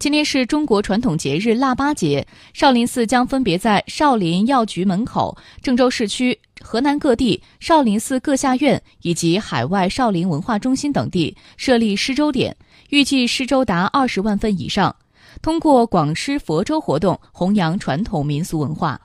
今天是中国传统节日腊八节，少林寺将分别在少林药局门口、郑州市区、河南各地少林寺各下院以及海外少林文化中心等地设立施粥点，预计施粥达二十万份以上，通过广施佛粥活动弘扬传统民俗文化。